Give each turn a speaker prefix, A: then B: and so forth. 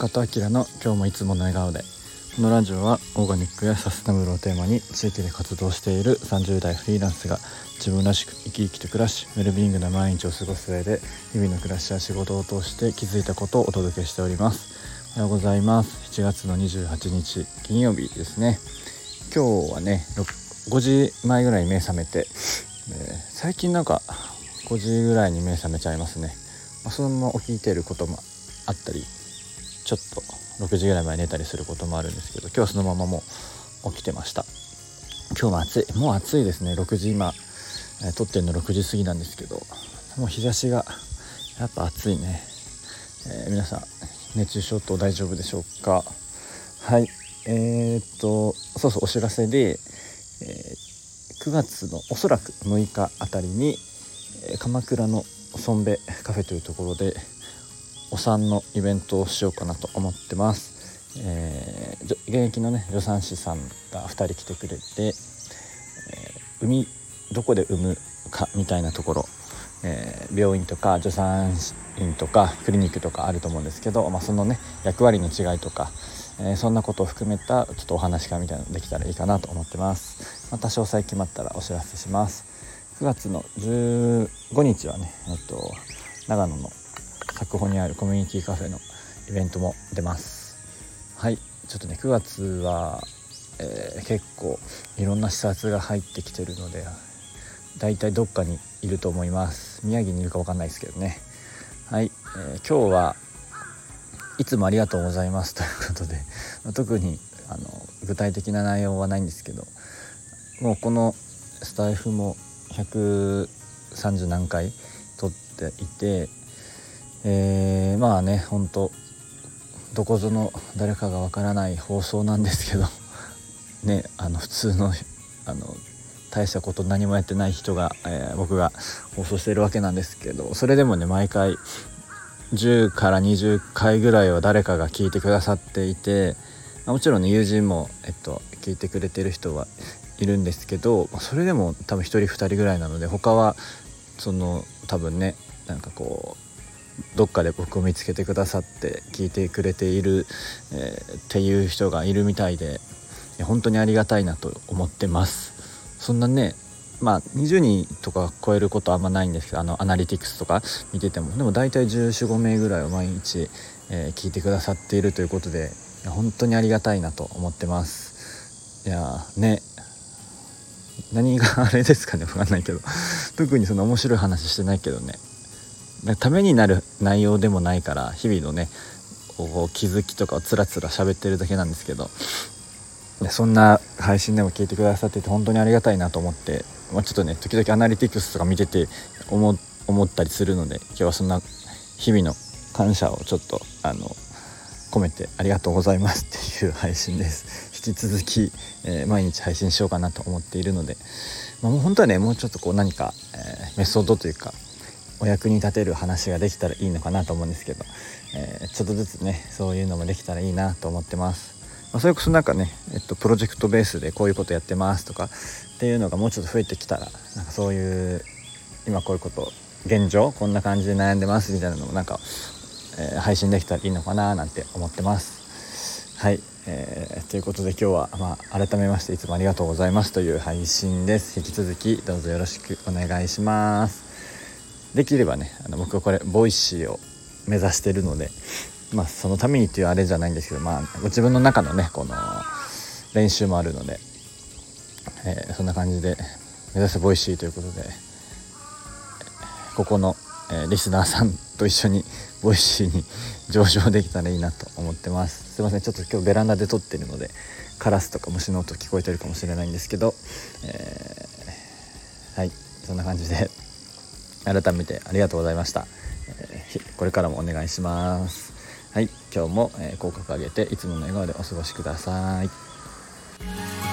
A: 中田明の今日もいつもの笑顔で。このラジオはオーガニックやサステナブルをテーマに地域で活動している30代フリーランスが自分らしく生き生きと暮らしウェルビーイングな毎日を過ごす上で日々の暮らしや仕事を通して気づいたことをお届けしております。おはようございます。7月の28日金曜日ですね。今日はね5時前ぐらいに目覚めて、えー、最近なんか5時ぐらいに目覚めちゃいますね、まあ、そのまま起きてることもあったりちょっと6時ぐらいまで寝たりすることもあるんですけど今日はそのままもう起きてました。今日も暑いもう暑いですね。6時今、えー、撮ってるの6時過ぎなんですけどもう日差しがやっぱ暑いね、えー、皆さん熱中症と大丈夫でしょうか？はい。えー、っとそうそうお知らせで、えー、9月のおそらく6日あたりに、え鎌倉のソンベカフェというところでお産のイベントをしようかなと思ってます、えー、現役のね助産師さんが2人来てくれて、えー、産みどこで産むかみたいなところ、えー、病院とか助産院とかクリニックとかあると思うんですけど、まあ、そのね役割の違いとか、えー、そんなことを含めたちょっとお話会みたいなのできたらいいかなと思ってます。また詳細決まったらお知らせします。9月の15日はね、えっと、長野の作保にあるコミュニティカフェのイベントも出ます。はい。ちょっとね9月は、えー、結構いろんな視察が入ってきてるのでだいたいどっかにいると思います。宮城にいるか分かんないですけどね。はい、えー、今日はいつもありがとうございますということで、特にあの具体的な内容はないんですけどもうこのスタイフも130何回撮っていてえー、まあね本当どこぞの誰かがわからない放送なんですけど ねあの普通のあの大したこと何もやってない人が、えー、僕が放送してるわけなんですけどそれでもね毎回10から20回ぐらいは誰かが聞いてくださっていてもちろんね友人も、えっと、聞いてくれてる人はいるんですけどそれでも多分1人2人ぐらいなので他はその多分ねなんかこうどっかで僕を見つけてくださって聞いてくれている、えー、っていう人がいるみたいで本当にありがたいなと思ってます。そんなねまあ20人とか超えることあんまないんですけどあのアナリティクスとか見てても。でも大体1415名ぐらいを毎日、えー、聞いてくださっているということで本当にありがたいなと思ってます。いやね。何があれですかね。分かんないけど。特にその面白い話してないけどね。ためになる内容でもないから日々のね気づきとかをつらつら喋ってるだけなんですけどそんな配信でも聞いてくださってて本当にありがたいなと思って、まあ、ちょっとね時々アナリティクスとか見てて思ったりするので今日はそんな日々の感謝をちょっとあの込めてありがとうございますっていう配信です。引き続き、えー、毎日配信しようかなと思っているので、まあ、もう本当はねもうちょっとこう何か、えー、メソッドというかお役に立てる話ができたらいいのかなと思うんですけど、えー、ちょっとずつねそういうのもできたらいいなと思ってます。まあ、それこそなんかね、えっと、プロジェクトベースでこういうことやってますとかっていうのがもうちょっと増えてきたらなんかそういう今こういうこと現状こんな感じで悩んでますみたいなのもなんか、えー、配信できたらいいのかななんて思ってます。はい、えー、ということで今日は、まあ、改めましていつもありがとうございますという配信です。引き続きどうぞよろしくお願いします。できればねあの僕はこれボイシーを目指してるのでまあそのためにっていうあれじゃないんですけどまあご自分の中のねこの練習もあるので、えー、そんな感じで目指せボイシーということでここの、えー、リスナーさんと一緒にボイシーに 上昇できたらいいなと思ってます。すいませんちょっと今日ベランダで撮ってるのでカラスとか虫の音聞こえてるかもしれないんですけど、えー、はいそんな感じで。改めてありがとうございました、えー、これからもお願いします。はい今日も、えー、口角上げていつもの笑顔でお過ごしください。